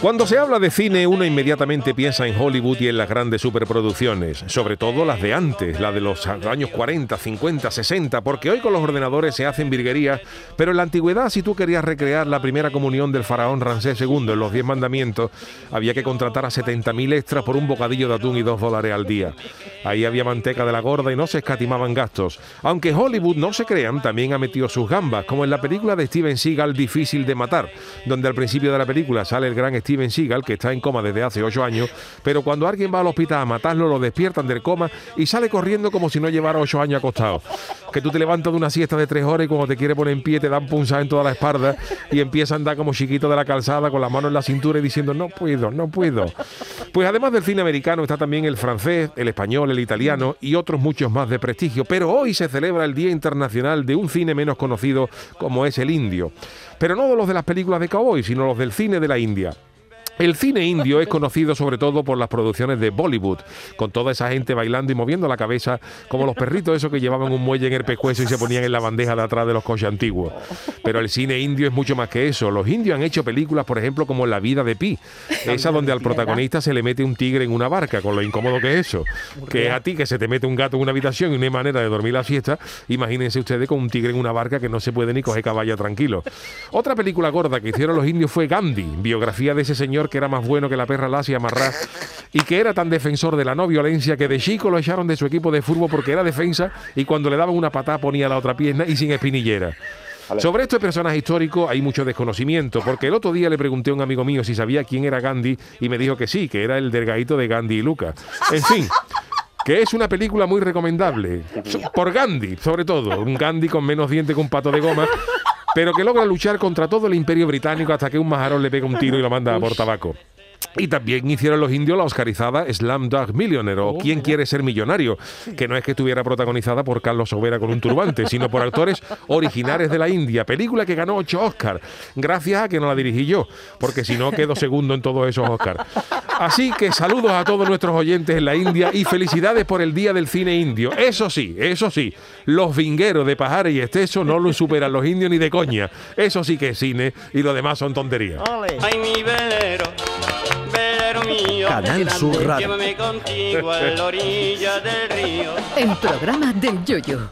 Cuando se habla de cine, uno inmediatamente piensa en Hollywood y en las grandes superproducciones, sobre todo las de antes, las de los años 40, 50, 60, porque hoy con los ordenadores se hacen virguerías, pero en la antigüedad, si tú querías recrear la primera comunión del faraón Ramsés II en los Diez Mandamientos, había que contratar a 70.000 extras por un bocadillo de atún y dos dólares al día. Ahí había manteca de la gorda y no se escatimaban gastos. Aunque Hollywood, no se crean, también ha metido sus gambas, como en la película de Steven Seagal, Difícil de matar, donde al principio de la película sale el gran Steven Seagal, que está en coma desde hace ocho años, pero cuando alguien va al hospital a matarlo, lo despiertan del coma y sale corriendo como si no llevara ocho años acostado. Que tú te levantas de una siesta de tres horas y cuando te quiere poner en pie te dan punzada en toda la espalda y empieza a andar como chiquito de la calzada con la mano en la cintura y diciendo no puedo, no puedo. Pues además del cine americano está también el francés, el español, el italiano y otros muchos más de prestigio. Pero hoy se celebra el Día Internacional de un cine menos conocido como es el indio pero no de los de las películas de cowboy, sino los del cine de la India. El cine indio es conocido sobre todo por las producciones de Bollywood, con toda esa gente bailando y moviendo la cabeza, como los perritos esos que llevaban un muelle en el pescuezo y se ponían en la bandeja de atrás de los coches antiguos. Pero el cine indio es mucho más que eso. Los indios han hecho películas, por ejemplo, como La vida de Pi, esa donde al protagonista se le mete un tigre en una barca, con lo incómodo que es eso. Que es a ti que se te mete un gato en una habitación y no hay manera de dormir la fiesta. Imagínense ustedes con un tigre en una barca que no se puede ni coger caballo tranquilo. Otra película gorda que hicieron los indios fue Gandhi, biografía de ese señor que era más bueno que la perra lacia amarrar y que era tan defensor de la no violencia que de chico lo echaron de su equipo de fútbol porque era defensa y cuando le daban una patada ponía la otra pierna y sin espinillera. Sobre este personaje histórico hay mucho desconocimiento, porque el otro día le pregunté a un amigo mío si sabía quién era Gandhi y me dijo que sí, que era el delgadito de Gandhi y Luca. En fin, que es una película muy recomendable, por Gandhi, sobre todo, un Gandhi con menos diente que un pato de goma, pero que logra luchar contra todo el imperio británico hasta que un majarón le pega un tiro y lo manda por tabaco. Y también hicieron los indios la oscarizada Slam Dog Millionaire o ¿Quién quiere ser millonario? Que no es que estuviera protagonizada por Carlos Sobera con un turbante, sino por actores originales de la India. Película que ganó ocho Oscars, gracias a que no la dirigí yo, porque si no quedo segundo en todos esos Oscars. Así que saludos a todos nuestros oyentes en la India y felicidades por el Día del Cine Indio. Eso sí, eso sí, los vingueros de Pajares y Esteso no lo superan los indios ni de coña. Eso sí que es cine y lo demás son tonterías. Ay, mi velero. Canal Sur Radio. Llévame contigo a la orilla del río. El programa del Yoyo.